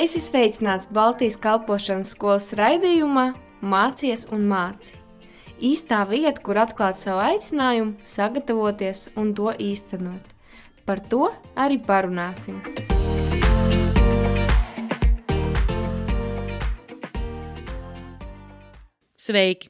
Es esmu sveicināts Baltijas kalpošanas skolas raidījumā Mācies un māci. Īstā vieta, kur atklāt savu aicinājumu, sagatavoties un to īstenot. Par to arī parunāsim. Sveiki!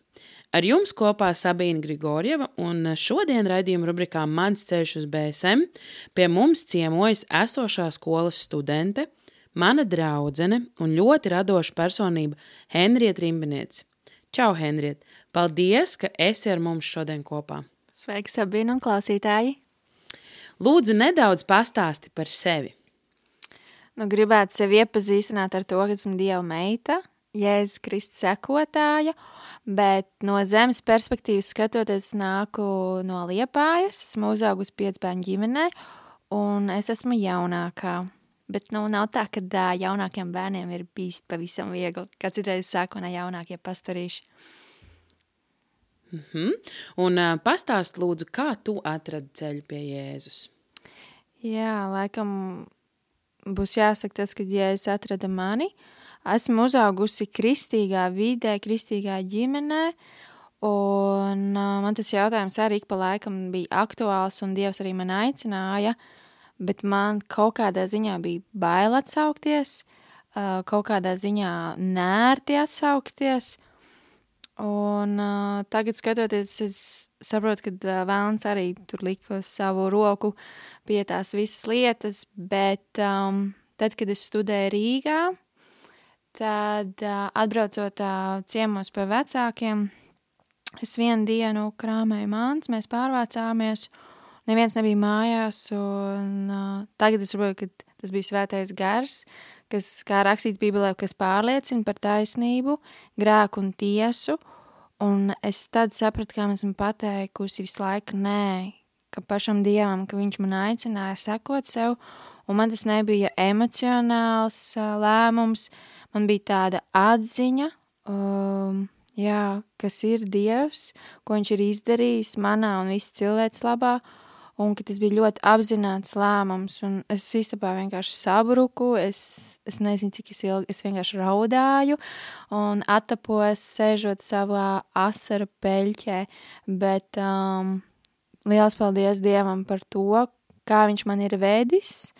Ar jums kopā Sabīna Grigorjeva, un šodien raidījuma rubrikā Mans ceļš uz BSM pie mums ciemojas esošā skolas studente, mana draudzene un ļoti radoša personība Henrieta Rimbiniece. Čau, Henrieta! Paldies, ka esi ar mums šodien kopā! Sveiki, Sabīna un klausītāji! Lūdzu, nedaudz pastāsti par sevi. Nu, gribētu sevi iepazīstināt ar to, ka esmu Dieva meita, Jēzus Kristus sekotāja – Bet no zemes perspektīvas skatoties, nāku no Liepājas, esmu uzaugusi piecbērnu ģimenē, un es esmu jaunākā. Bet nu, nav tā, ka uh, jaunākiem bērniem ir bijis pavisam viegli. Kā citreiz sāku, ne jaunākie pastarīši. Mm -hmm. Un uh, pastāst lūdzu, kā tu atradi ceļu pie Jēzus? Jā, laikam būs jāsaka tas, kad Jēzus atrada mani. Uh, esmu uzaugusi kristīgā vidē, kristīgā ģimenē, un uh, man tas jautājums arī ik pa laikam bija aktuāls, un Dievs arī man aicināja, bet man kaut kādā ziņā bija bail atsaukties, uh, kaut kādā ziņā nērti atsaukties, un uh, tagad skatoties, es saprotu, ka uh, Vēlns arī tur lika savu roku pie tās visas lietas, bet um, tad, kad es studēju Rīgā, Tad, atbraucot ciemos pie vecākiem, es vienu dienu krāmēju māns, mēs pārvācāmies, neviens nebija mājās, un tagad es saprotu, ka tas bija svētais gars, kas, kā rakstīts Bībelē, kas pārliecina par taisnību, grēku un tiesu, un es tad sapratu, kā esmu pateikusi visu laiku nē, ka pašam Dievam, ka viņš man aicināja sekot sev, un man tas nebija emocionāls lēmums, uh, man bija tāda atziņa, um, jā, kas ir Dievs, ko viņš ir izdarījis manā un visu cilvēks labā, un ka tas bija ļoti apzināts lēmums, es istabā vienkārši sabruku, es, es nezinu, cik es ilgi, es vienkārši raudāju, un attapos, sēžot savā asaru peļķē, bet um, liels paldies Dievam par to, kā viņš man ir vedis,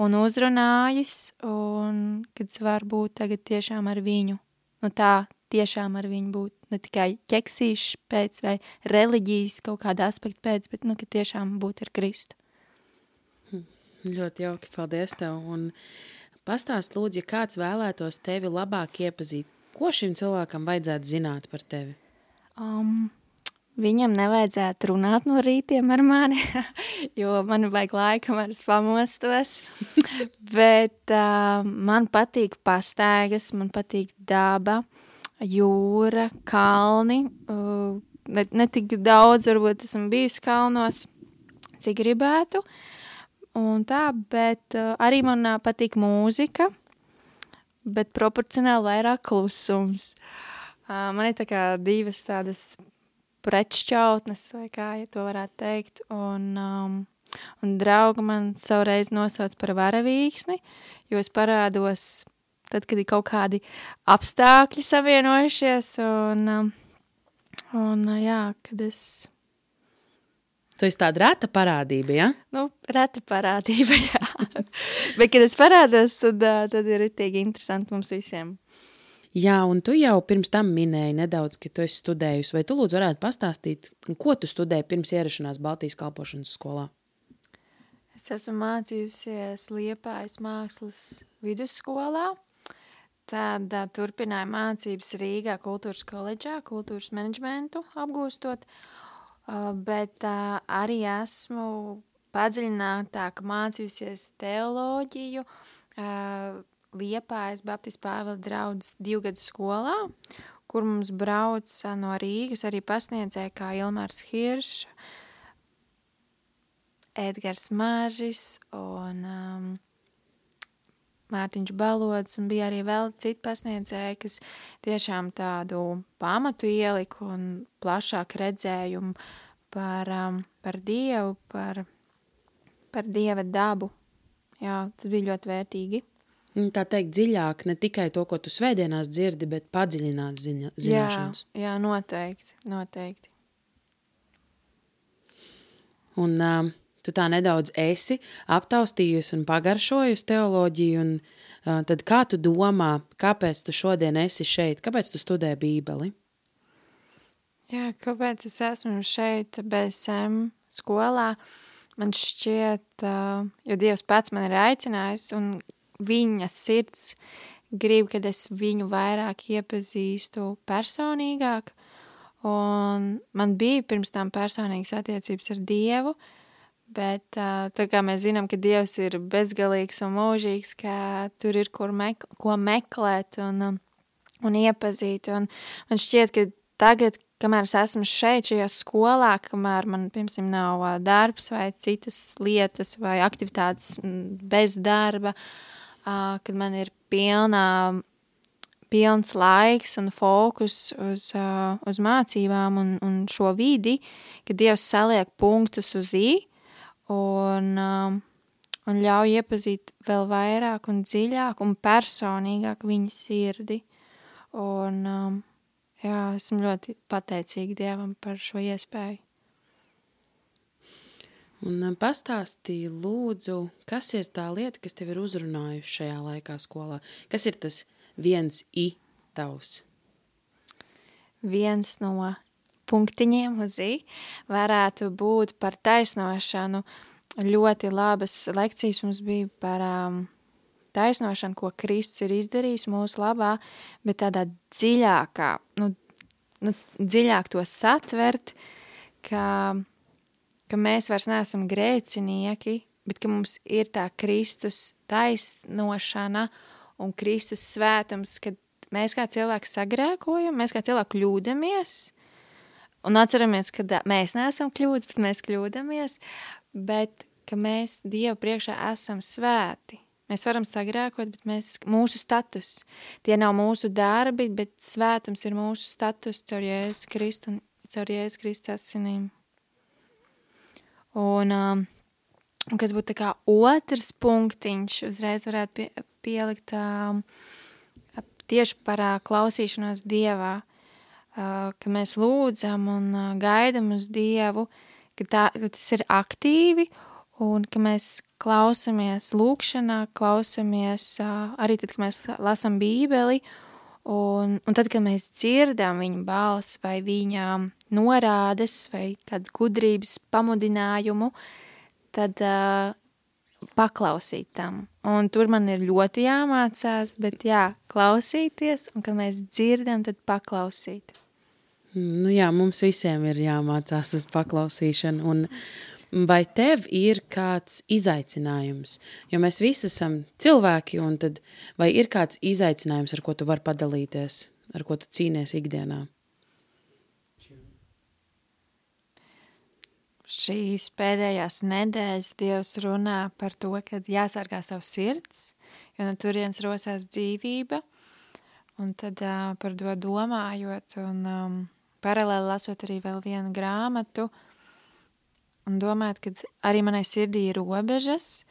un uzrunājis, un kad es varu būt tagad tiešām ar viņu. Nu tā, tiešām ar viņu būt ne tikai ķeksīšu pēc vai reliģijas kaut kāda aspekta pēc, bet, nu, ka tiešām būt ar Kristu. Hm, ļoti jauki, paldies tev. Un pastāst lūdzu, ja kāds vēlētos tevi labāk iepazīt, ko šim cilvēkam vajadzētu zināt par tevi? Um, Viņam nevajadzētu runāt no rītiem ar mani, jo man vajag laika, man pamostos. Bet uh, man patīk pastaigas, man patīk daba, jūra, kalni. Uh, ne, ne tik daudz, varbūt esmu bijis kalnos, cik gribētu. Un tā, bet uh, arī man uh, patīk mūzika, bet proporcionāli vairāk klusums. Uh, man ir tā kā divas tādas pretšķautnes, vai kā ja to varētu teikt. Un, um, un draugi man savreiz nosauc par varavīksni, jo es parādos tad, kad ir kaut kādi apstākļi savienojušies. Un, um, un jā, kad es. Tu esi tāda reta parādība, ja? Nu, reta parādība, jā. Bet, kad es parādos, tad, tad ir ritīgi interesanti mums visiem. Jā, un tu jau pirms tam minēji nedaudz, ka tu esi studējusi. Vai tu lūdzu varētu pastāstīt, ko tu studēji pirms ierašanās Baltijas kalpošanas skolā? Es esmu mācījusies Liepājas mākslas vidusskolā. Tad uh, turpināju mācības Rīgā kultūras koledžā, kultūras menedžmentu apgūstot, uh, bet uh, arī esmu padziļinātāk mācījusies teoloģiju, uh, Liepājas Baptistu Pāvila draudzes divgadu skolā, kur mums brauc no Rīgas arī pasniedzēja kā Ilmārs Hiršs, Edgars Māžis un um, Mārtiņš Balods, un bija arī vēl citi pasniedzēji, kas tiešām tādu pamatu ieliku un plašāku redzējumu par, um, par Dievu, par, par Dieva dabu. Jā, tas bija ļoti vērtīgi. Tā teikt, dziļāk, ne tikai to, ko tu svētdienās dzirdi, bet padziļināt ziņa, zināšanas. Jā, jā, noteikti, noteikti. Un uh, tu tā nedaudz esi aptaustījusi un pagaršojusi teoloģiju, un uh, tad kā tu domā, kāpēc tu šodien esi šeit, kāpēc tu studē bībeli? Jā, kāpēc es esmu šeit BSM skolā? Man šķiet, uh, jo Dievs pats man ir aicinājis un viņa sirds grib, kad es viņu vairāk iepazīstu personīgāk. Un man bija pirms tam personīgas attiecības ar Dievu, bet tā kā mēs zinām, ka Dievs ir bezgalīgs un mūžīgs, ka tur ir kur mek ko meklēt un, un iepazīt. Un man šķiet, ka tagad, kamēr es esmu šeit, šajā skolā, kamēr man, piemēram, nav darbs vai citas lietas vai aktivitātes bez darba, kad man ir pilnā, pilns laiks un fokus uz, uz mācībām un, un šo vidi, kad Dievs saliek punktus uz i un, un ļauj iepazīt vēl vairāk un dziļāk un personīgāk viņa sirdi. Un, jā, esmu ļoti pateicīga Dievam par šo iespēju. Un um, pastāstīja, lūdzu, kas ir tā lieta, kas tev ir uzrunājusi šajā laikā skolā? Kas ir tas viens i tavs? Viens no punktiņiem uz i varētu būt par taisnošanu. Ļoti labas lekcijas mums bija par um, taisnošanu, ko Kristus ir izdarījis mūsu labā, bet tādā dziļākā, nu, nu dziļāk to satvert, ka ka mēs vairs neesam grēcinieki, bet ka mums ir tā Kristus taisnošana un Kristus svētums, kad mēs kā cilvēki sagrēkojam, mēs kā cilvēki kļūdamies, un atceramies, ka mēs neesam kļūdas, bet mēs kļūdamies, bet ka mēs Dievu priekšā esam svēti. Mēs varam sagrēkot, bet mēs, mūsu status, tie nav mūsu darbi, bet svētums ir mūsu status caur Jēzus Kristu un caur Jēzus Kristus asinīm. Un, um, kas būtu tā kā otrs punktiņš, uzreiz varētu pie, pielikt um, tieši par uh, klausīšanos Dievā, ka mēs lūdzam un gaidam uz Dievu, ka, tā, ka tas ir aktīvi un ka mēs klausamies lūkšanā, klausamies arī tad, kad mēs lasam bībeli, un, un tad, kad mēs dzirdam viņa balsi vai viņa norādes vai kādu gudrības pamudinājumu, tad uh, paklausīt tam. Un tur man ir ļoti jāmācās, bet jā, klausīties, un kad mēs dzirdam, tad paklausīt. Nu jā, mums visiem ir jāmācās uz paklausīšanu. Un vai tev ir kāds izaicinājums? Jo mēs visi esam cilvēki, un tad vai ir kāds izaicinājums, ar ko tu vari padalīties, ar ko tu cīnies ikdienā? šīs pēdējās nedēļas Dievs runā par to, ka jāsargā savs sirds, jo no turienes rosās dzīvība. Un tad uh, par to domājot un um, paralēli lasot arī vēl vienu grāmatu un domājot, ka arī manai sirdī ir robežas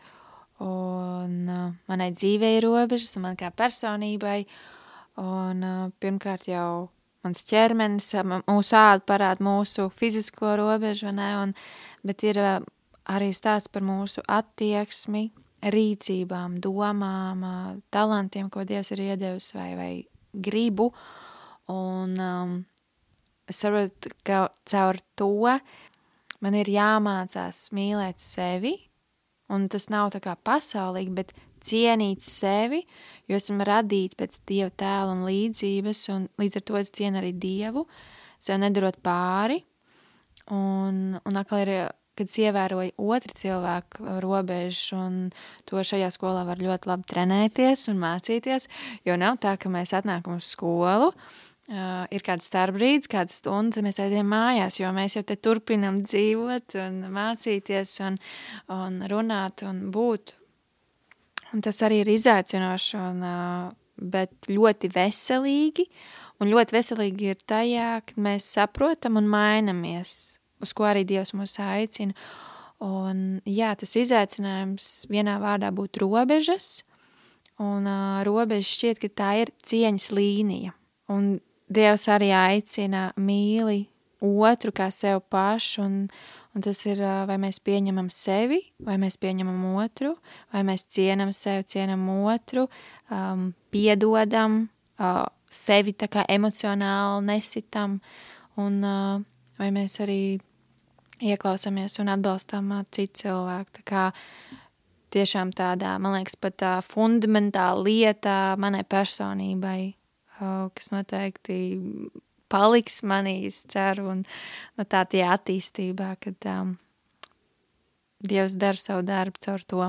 un uh, manai dzīvei ir robežas un man kā personībai. Un uh, pirmkārt jau mans ķermenis, mūsu āda parāda mūsu fizisko robežu, ne, un, bet ir arī stāsts par mūsu attieksmi, rīcībām, domām, talantiem, ko Dievs ir iedevis vai, vai gribu, un um, es saprotu, ka caur to man ir jāmācās mīlēt sevi, un tas nav tā kā pasaulīgi, bet cienīt sevi, jo esam radīti pēc Dieva tēla un līdzības, un līdz ar to es cienu arī Dievu, sev nedarot pāri, un, un atkal ir, kad es ievēroju otru cilvēku robežas, un to šajā skolā var ļoti labi trenēties un mācīties, jo nav tā, ka mēs atnākam uz skolu, Uh, ir kāds starpbrīdis, kāda stunda, tad mēs aizējām mājās, jo mēs jau te turpinam dzīvot un mācīties un, un runāt un būt Un tas arī ir izaicinoši, un, bet ļoti veselīgi. Un ļoti veselīgi ir tajā, kad mēs saprotam un mainamies, uz ko arī Dievs mūs aicina. Un, jā, tas izaicinājums vienā vārdā būtu robežas, un uh, robeža šķiet, ka tā ir cieņas līnija. Un Dievs arī aicina mīli otru kā sev pašu, un, un tas ir, vai mēs pieņemam sevi, vai mēs pieņemam otru, vai mēs cienam sevi, cienam otru, um, piedodam, uh, sevi tā kā emocionāli nesitam, un uh, vai mēs arī ieklausāmies un atbalstām uh, citu cilvēku. Tā kā tiešām tādā, man liekas, pat tā fundamentāla lieta manai personībai, kas noteikti paliks manī, es ceru, un no tā tie attīstībā, kad um, Dievs dara savu darbu caur to.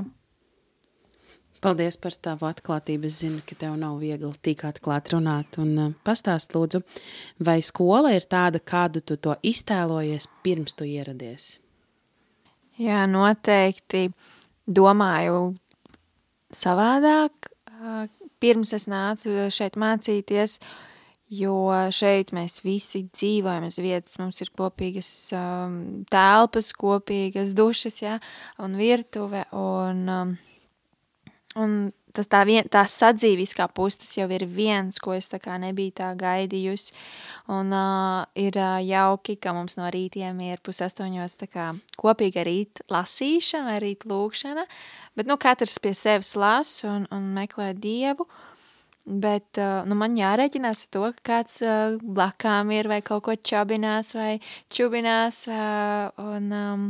Paldies par tavu atklātību. Es zinu, ka tev nav viegli tik atklāti runāt. Un uh, pastāst, lūdzu, vai skola ir tāda, kādu tu to iztēlojies pirms tu ieradies? Jā, noteikti domāju savādāk. Pirms es nācu šeit mācīties, jo šeit mēs visi dzīvojam uz vietas. Mums ir kopīgas um, telpas, kopīgas dušas, jā, un virtuve. Un, um, Un tas tā, vien, tā sadzīviskā puse, tas jau ir viens, ko es tā kā nebiju tā gaidījusi. Un uh, ir uh, jauki, ka mums no rītiem ir pusastoņos tā kā kopīga rīt lasīšana vai rīt lūkšana, bet nu katrs pie sevis las un, un meklē Dievu. Bet uh, nu, man jārēķinās ar to, ka kāds uh, blakām ir vai kaut ko čabinās vai čubinās. Uh, un, um,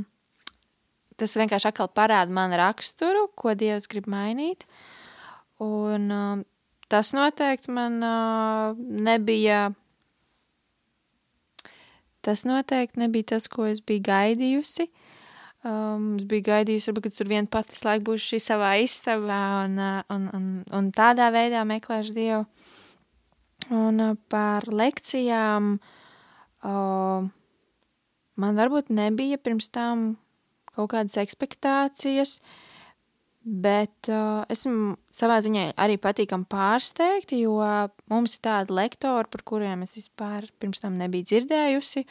tas vienkārši atkal parāda manu raksturu, ko Dievs grib mainīt. Un uh, tas noteikti man uh, nebija. Tas noteikti nebija tas, ko es biju gaidījusi. Um, es biju gaidījusi, varbūt, ka tur vien pat visu laiku būs šī savā istabā un, uh, un, un, un tādā veidā meklēšu Dievu. Un uh, par lekcijām uh, man varbūt nebija pirms tam kaut kādas expectācijas, bet uh, esmu savā ziņā arī patīkami pārsteigta, jo mums ir tādi lektori, par kuriem es vispār pirms tam nebiju dzirdējusi,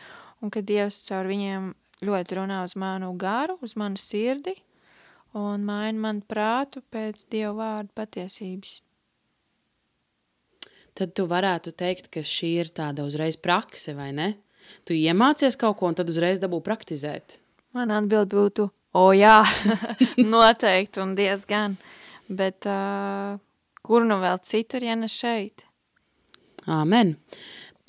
un kad Dievs caur viņiem ļoti runā uz manu garu, uz manu sirdi, un maina manu prātu pēc Dieva vārdu patiesības. Tad tu varētu teikt, ka šī ir tāda uzreiz prakse, vai ne? Tu iemācies kaut ko un tad uzreiz dabū praktizēt. Man atbild būtu, o jā, noteikti un diezgan. Bet uh, kur nu vēl citur, ja ne šeit? Āmen.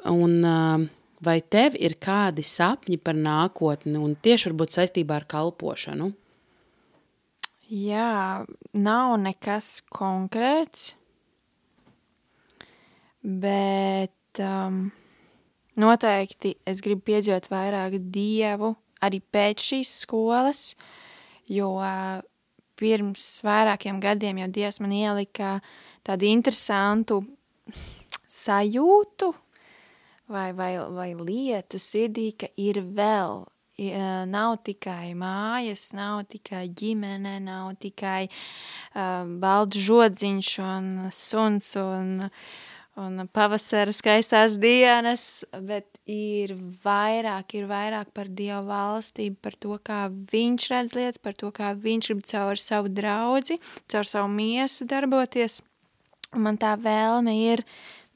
Un uh, vai tev ir kādi sapņi par nākotni un tieši varbūt saistībā ar kalpošanu? Jā, nav nekas konkrēts, bet um, noteikti es gribu piedzīvot vairāk dievu arī pēc šīs skolas, jo pirms vairākiem gadiem jau Dievs man ielika tādu interesantu sajūtu vai, vai, vai lietu sirdī, ka ir vēl nav tikai mājas, nav tikai ģimene, nav tikai uh, balts žodziņš un suns un, un pavasara skaistās dienas, bet ir vairāk, ir vairāk par Dievu valstību, par to, kā viņš redz lietas, par to, kā viņš grib caur savu draudzi, caur savu miesu darboties. Un man tā vēlme ir,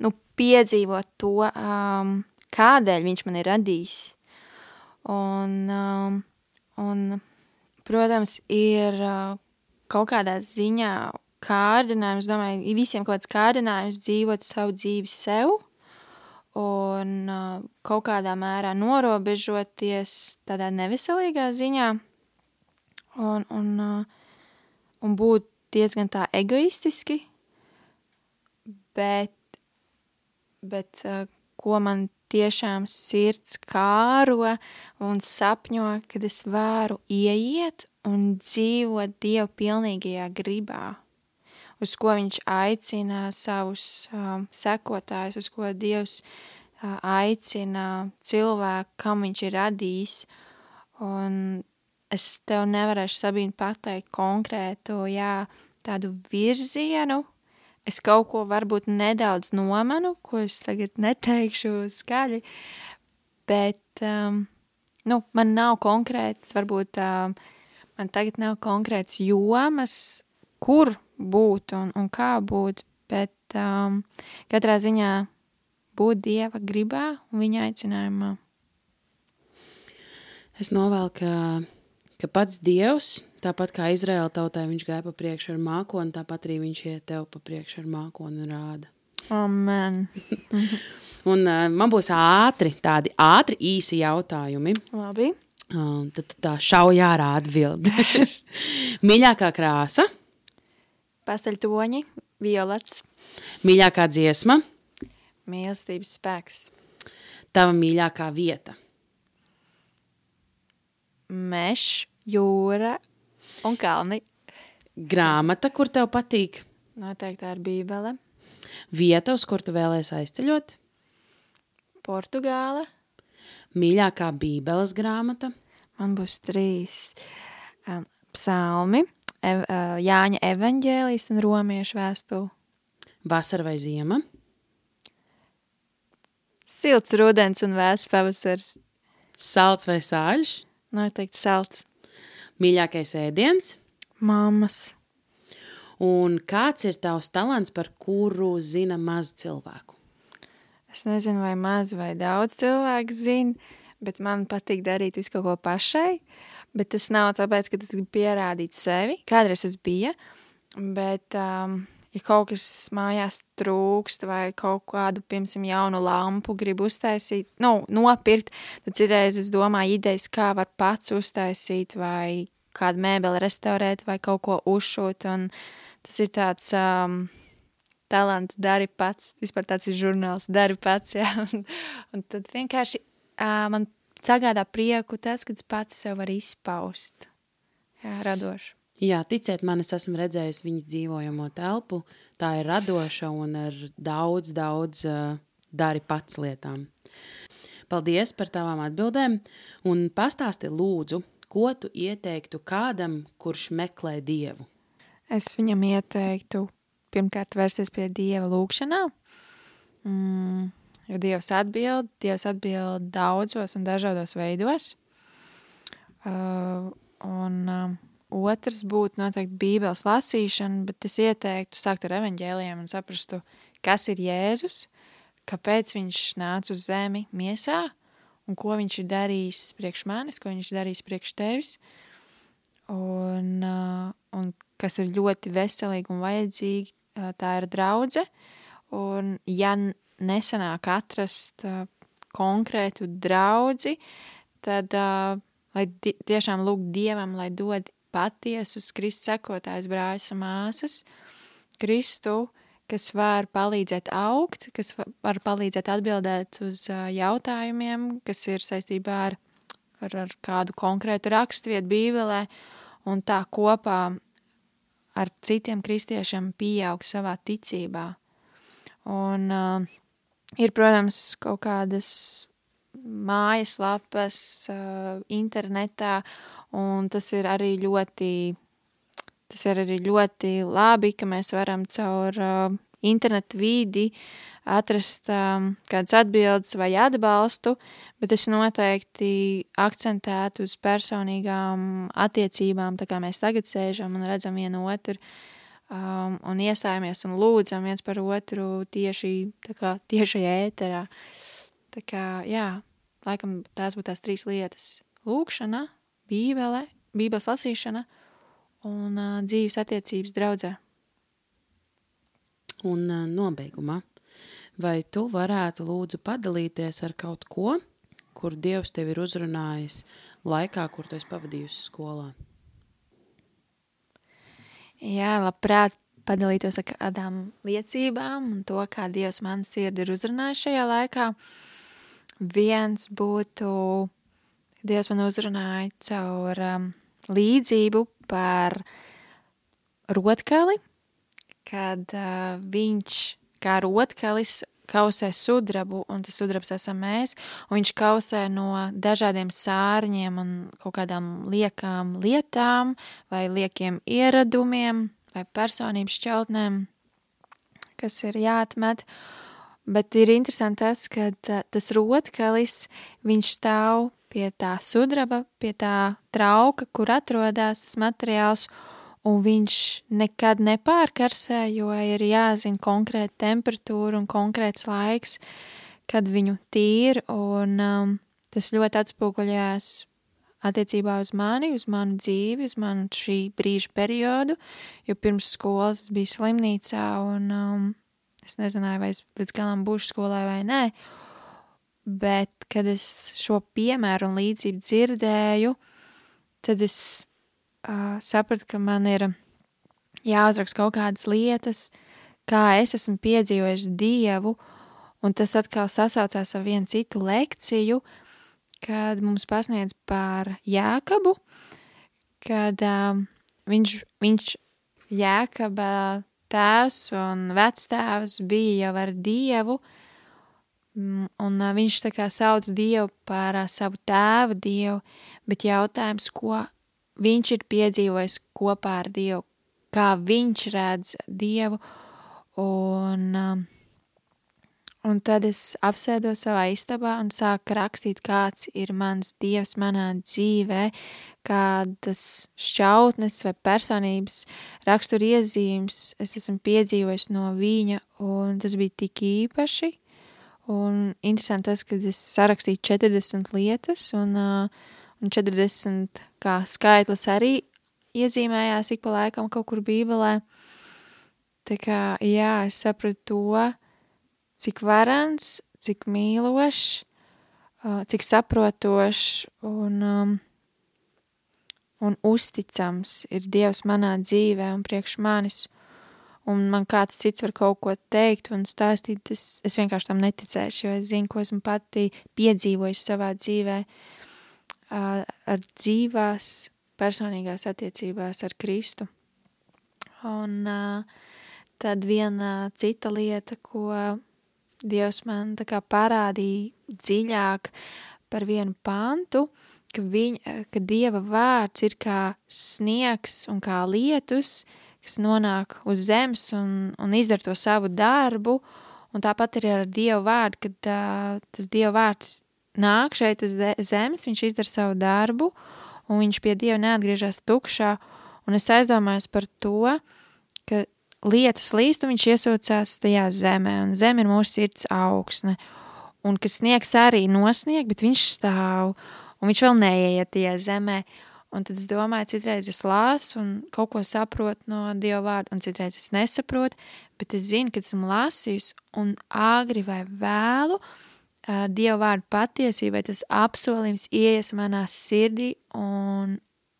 nu, piedzīvot to, um, kādēļ viņš man ir radījis. Un, um, un protams, ir uh, kaut kādā ziņā kārdinājums, domāju, visiem kaut kāds kārdinājums dzīvot savu dzīvi sev, un uh, kaut kādā mērā norobežoties tādā neveselīgā ziņā un, un, uh, un būt diezgan tā egoistiski, bet, bet uh, ko man tiešām sirds kāro un sapņo, kad es varu ieiet un dzīvot Dievu pilnīgajā gribā uz ko viņš aicina savus uh, sekotājus, uz ko Dievs uh, aicina cilvēku, kam viņš ir radījis. Un es tev nevarēšu Sabīni pateikt konkrētu, jā, tādu virzienu. Es kaut ko varbūt nedaudz nomanu, ko es tagad neteikšu skaļi, bet um, nu, man nav konkrēts, varbūt um, man tagad nav konkrēts jomas, kur būt un, un kā būt, bet um, katrā ziņā būt Dieva gribā un viņa aicinājumā. Es novēlu, ka, ka pats Dievs, tāpat kā Izraēla tautai, viņš gāja pa priekšu ar mākoni, tāpat arī viņš iet tev pa priekšu ar mākoni un rāda. Amen. Un uh, man būs ātri, tādi ātri, īsi jautājumi. Labi. Uh, tad tā šaujā ārā atbildi. Mīļākā krāsa, Pasteļtoņi, violets, mīļākā dziesma, mīlestības spēks, tava mīļākā vieta, mežs, jūra un kalni. grāmata, kur tev patīk, Noteikti tā ir bībele, vieta, uz kur tu vēlēsies aizceļot, Portugāle. mīļākā bībeles grāmata, Man būs trīs um, psalmi, ev, uh, Jāņa evaņģēlijas un romiešu vēstule. vasara vai ziema, Silts rudens un vēsts pavasars. salds vai sāļš, Noteikti salds. mīļākais ēdiens. Mammas. Un kāds ir tavs talants, par kuru zina maz cilvēku? Es nezinu, vai maz vai daudz cilvēku zina, bet man patīk darīt visu kaut ko pašai. Bet tas nav tāpēc, ka tas grib pierādīt sevi. Kādreiz tas bija, bet, um, ja kaut kas mājās trūkst vai kaut kādu, piemēram, jaunu lampu grib uztaisīt, nu, nopirkt, tad citreiz es domāju idejas, kā var pats uztaisīt vai kādu mēbeli restaurēt vai kaut ko uzšūt. Tas ir tāds um, talants, dari pats. Vispār tāds ir žurnāls, dari pats. Jā. Un, un tad vienkārši uh, man sagādā prieku tas, kad pats sev var izpaust. Jā, radoši. Jā, ticiet man, es esmu redzējusi viņas dzīvojamo telpu. Tā ir radoša un ar daudz, daudz uh, dari pats lietām. Paldies par tavām atbildēm, un pastāsti lūdzu, ko tu ieteiktu kādam, kurš meklē dievu. Es viņam ieteiktu pirmkārt vērsties pie Dieva lūgšanā, mm, jo Dievs atbild, Dievs atbild daudzos un dažādos veidos. Uh, un uh, otrs būtu noteikti bībeles lasīšana, bet es ieteiktu sākt ar evaņģēliem un saprastu, kas ir Jēzus, kāpēc viņš nāca uz zemi miesā un ko viņš ir darījis priekš manis, ko viņš ir darījis priekš tevis. Un, uh, un kas ir ļoti veselīgi un vajadzīgi, uh, tā ir draudze. Un, ja nesanāk atrast uh, konkrētu draudzi, tad, uh, lai di tiešām lūgt Dievam, lai dod patiesus Kristus sekotājs brāļus un māsas, Kristu, kas var palīdzēt augt, kas va- var palīdzēt atbildēt uz uh, jautājumiem, kas ir saistībā ar, ar, ar kādu konkrētu raksturvietu Bībelē, un tā kopā ar citiem kristiešiem pieaug savā ticībā. Un uh, ir, protams, kaut kādas mājaslapas uh, internetā, un tas ir arī ļoti, tas ir arī ļoti labi, ka mēs varam caur uh, internetu vīdi atrast um, kādas atbildes vai atbalstu, bet es noteikti akcentētu uz personīgām attiecībām, tā kā mēs tagad sēžam un redzam vienu otru um, un iestājamies un lūdzam viens par otru tieši kā tiešajā ēterā. Tā kā, jā, laikam tās būtu tās trīs lietas. Lūkšana, bībele, bībeles lasīšana un uh, dzīves attiecības draudzē. Un uh, nobeigumā, vai tu varētu lūdzu padalīties ar kaut ko, kur Dievs tev ir uzrunājis laikā, kur tu esi pavadījusi skolā? Jā, labprāt padalītos ar kādām liecībām un to, kā Dievs man sirdi ir uzrunājis šajā laikā. Viens būtu, Dievs man uzrunāja caur um, līdzību par rotkali, kad uh, viņš kā rotkalis kausē sudrabu, un tas sudrabs esam mēs, un viņš kausē no dažādiem sārņiem un kaut kādām liekām lietām vai liekiem ieradumiem vai personības šķautnēm, kas ir jāatmet. Bet ir interesanti tas, ka tas rotkalis, viņš stāv pie tā sudraba, pie tā trauka, kur atrodas tas materiāls, un viņš nekad nepārkarsē, jo ir jāzina konkrēta temperatūra un konkrēts laiks, kad viņu tīra, un um, tas ļoti atspoguļojās attiecībā uz mani, uz manu dzīvi, uz manu šī brīža periodu, jo pirms skolas es biju slimnīcā, un um, es nezināju, vai es līdz galam būšu skolā vai nē, bet kad es šo piemēru un līdzību dzirdēju, tad es uh, sapratu, ka man ir jāuzraksta kaut kādas lietas, kā es esmu piedzīvojis Dievu, un tas atkal sasaucās ar vienu citu lekciju, kad mums pasniedz par Jēkabu, kad uh, viņš, viņš Jēkaba tēvs un vectēvs bija jau ar Dievu, un viņš tā kā sauc Dievu par savu tēvu Dievu, bet jautājums, ko viņš ir piedzīvojis kopā ar Dievu, kā viņš redz Dievu, un, um, un tad es apsēdos savā istabā un sāku rakstīt, kāds ir mans Dievs manā dzīvē, kādas šķautnes vai personības rakstura iezīmes es esmu piedzīvojis no viņa, un tas bija tik īpaši, un interesanti tas, ka es sarakstīju 40 lietas, un uh, un 40 kā skaitlis arī iezīmējās ik pa laikam kaut kur bībelē. Tā kā, jā, es sapratu to, cik varans, cik mīlošs, cik saprotošs un, um, un uzticams ir Dievs manā dzīvē un priekš manis. Un man kāds cits var kaut ko teikt un stāstīt, es, es vienkārši tam neticēšu, jo es zinu, ko esmu pati piedzīvojis savā dzīvē. Ar dzīvās, personīgās attiecībās ar Kristu. Un tad viena cita lieta, ko Dievs man tā kā parādīja dziļāk par vienu pantu, ka, viņa, ka Dieva vārds ir kā sniegs un kā lietus, kas nonāk uz zemes un, un izdara to savu darbu, un tāpat arī ar Dievu vārdu, kad uh, tas Dieva vārds nāk šeit uz zemes, viņš izdara savu darbu, un viņš pie Dieva neatgriežas tukšā, un es aizdomājos par to, ka lietu slīst, un viņš iesūcās tajā zemē, un zeme ir mūsu sirds augsne, un kas sniegs arī nosnieg, bet viņš stāv, un viņš vēl neieiet tajā zemē, un tad es domāju, citreiz es lāsu un kaut ko saprotu no Dieva vārda, un citreiz es nesaprotu, bet es zinu, ka esmu lasījusi, un āgri vai vēlu, uh, Dieva vārdu patiesībai, tas apsolījums ieies manā sirdī un,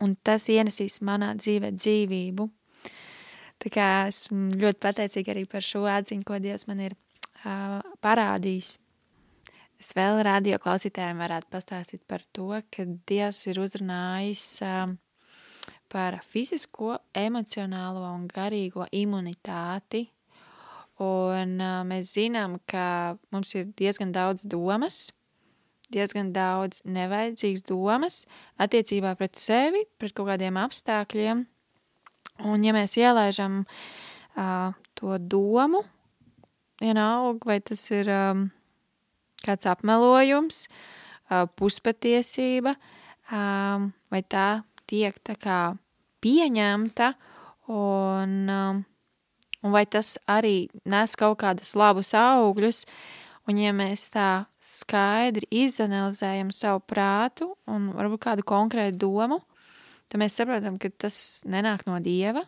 un tas ienesīs manā dzīvē dzīvību. Tā kā esmu ļoti pateicīga arī par šo atziņu, ko Dievs man ir uh, parādījis. Es vēl radio klausītājiem varētu pastāstīt par to, ka Dievs ir uzrunājis uh, par fizisko, emocionālo un garīgo imunitāti Un uh, mēs zinām, ka mums ir diezgan daudz domas, diezgan daudz nevajadzīgas domas attiecībā pret sevi, pret kaut kādiem apstākļiem. Un ja mēs ielaižam uh, to domu, vienalga, vai tas ir um, kāds apmelojums, uh, puspatiesība, um, vai tā tiek tā kā pieņemta un um, un vai tas arī nes kaut kādus labus augļus, un ja mēs tā skaidri izanalizējam savu prātu un varbūt kādu konkrētu domu, tad mēs saprotam, ka tas nenāk no Dieva,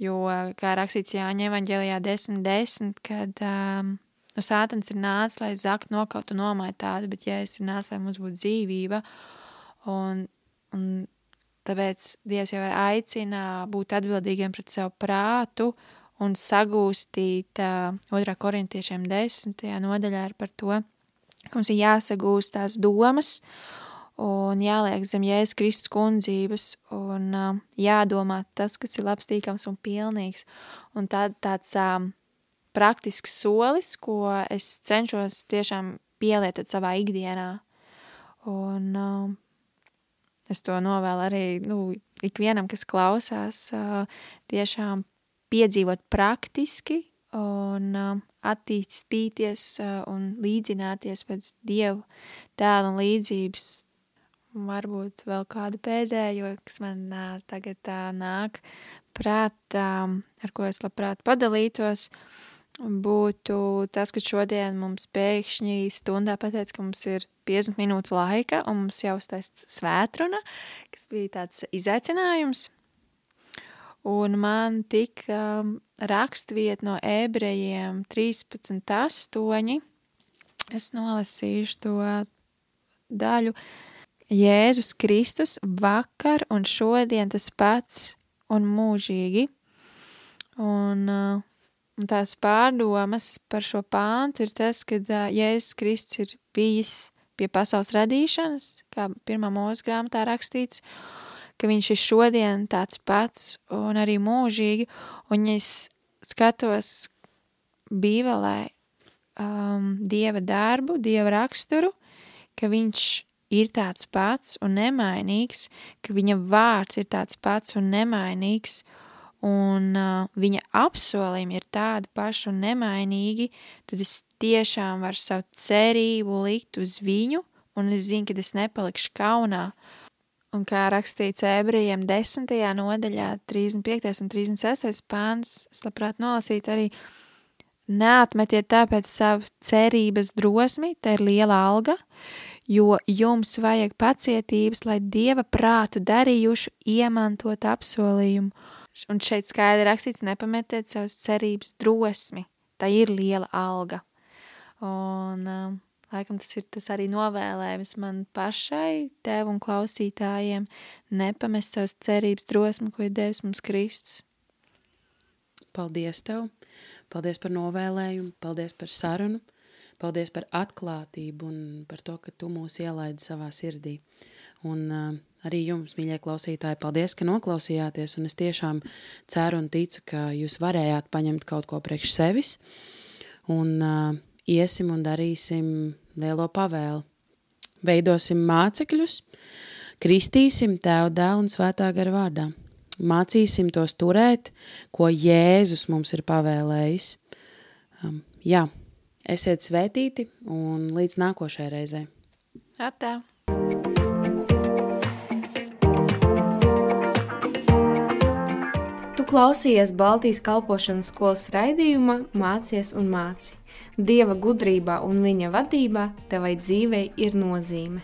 jo, kā rakstīts Jāņa evaņģēlijā 10, 10, kad um, no sātans ir nācis, lai zakt nokaut un nomāja tādu, bet Jēzus ir nācis, lai mums būtu dzīvība, un, un tāpēc Dievs jau ir aicina būt atbildīgiem pret savu prātu, un sagūstīt 2. korintiešiem 10. nodaļā ir par to, ka mums ir jāsagūst tās domas un jāliek zem jēzus Kristus kundzības un jādomā tas, kas ir labs, tīkams un pilnīgs. Un tā, tāds praktisks solis, ko es cenšos tiešām pielietot savā ikdienā. Un uh, es to novēlu arī nu, ikvienam, kas klausās, uh, tiešām piedzīvot praktiski un uh, attīstīties uh, un līdzināties pēc Dievu tēla un līdzības. varbūt vēl kādu pēdējo, kas man tagad tā nāk prātā, ar ko es labprāt padalītos, būtu tas, ka šodien mums pēkšņi stundā pateica, ka mums ir 50 minūtes laika un mums stāst svētruna, kas bija tāds izaicinājums. Un man tika rakstviet no ebrejiem 13.8. Es nolasīšu to daļu. Jēzus Kristus vakar un šodien tas pats un mūžīgi. Un, un tās pārdomas par šo pāntu ir tas, ka Jēzus Kristus ir bijis pie pasaules radīšanas, kā pirmā mūža grāmatā rakstīts, ka viņš ir šodien tāds pats un arī mūžīgi, un es skatos bībelē um, Dieva darbu, Dieva raksturu, ka viņš ir tāds pats un nemainīgs, ka viņa vārds ir tāds pats un nemainīgs, un uh, viņa apsolījumi ir tādi paši un nemainīgi, tad es tiešām varu savu cerību likt uz viņu, un es zinu, ka es nepalikšu kaunā, Un kā rakstīts ebrejiem 10. nodaļā, 35. un 36. pāns, es labprāt nolasītu arī, neatmetiet tāpēc savu cerības drosmi, te ir liela alga, jo jums vajag pacietības, lai Dieva prātu darījuši iemantot apsolījumu. Un šeit skaidri rakstīts, nepametiet savas cerības drosmi, tā ir liela alga. Un um, Laikam tas ir tas arī novēlējums man pašai, tev un klausītājiem, nepamest savas cerības drosmi, ko ir devis mums Kristus. Paldies tev! Paldies par novēlējumu, paldies par sarunu, paldies par atklātību un par to, ka tu mūs ielaidi savā sirdī. Un uh, arī jums, mīļie klausītāji, paldies, ka noklausījāties, un es tiešām ceru un ticu, ka jūs varējāt paņemt kaut ko priekš sevis, un uh, iesim un darīsim lielo pavēli. Veidosim mācekļus, kristīsim Tēvu dēlu un svētā gara vārdā. Mācīsim tos turēt, ko Jēzus mums ir pavēlējis. Um, jā, esiet svētīti un līdz nākošajai reizei. Atā! Tu klausījies Baltijas kalpošanas skolas raidījumā Mācies un māci. Dieva gudrībā un viņa vadībā tevai dzīvei ir nozīme.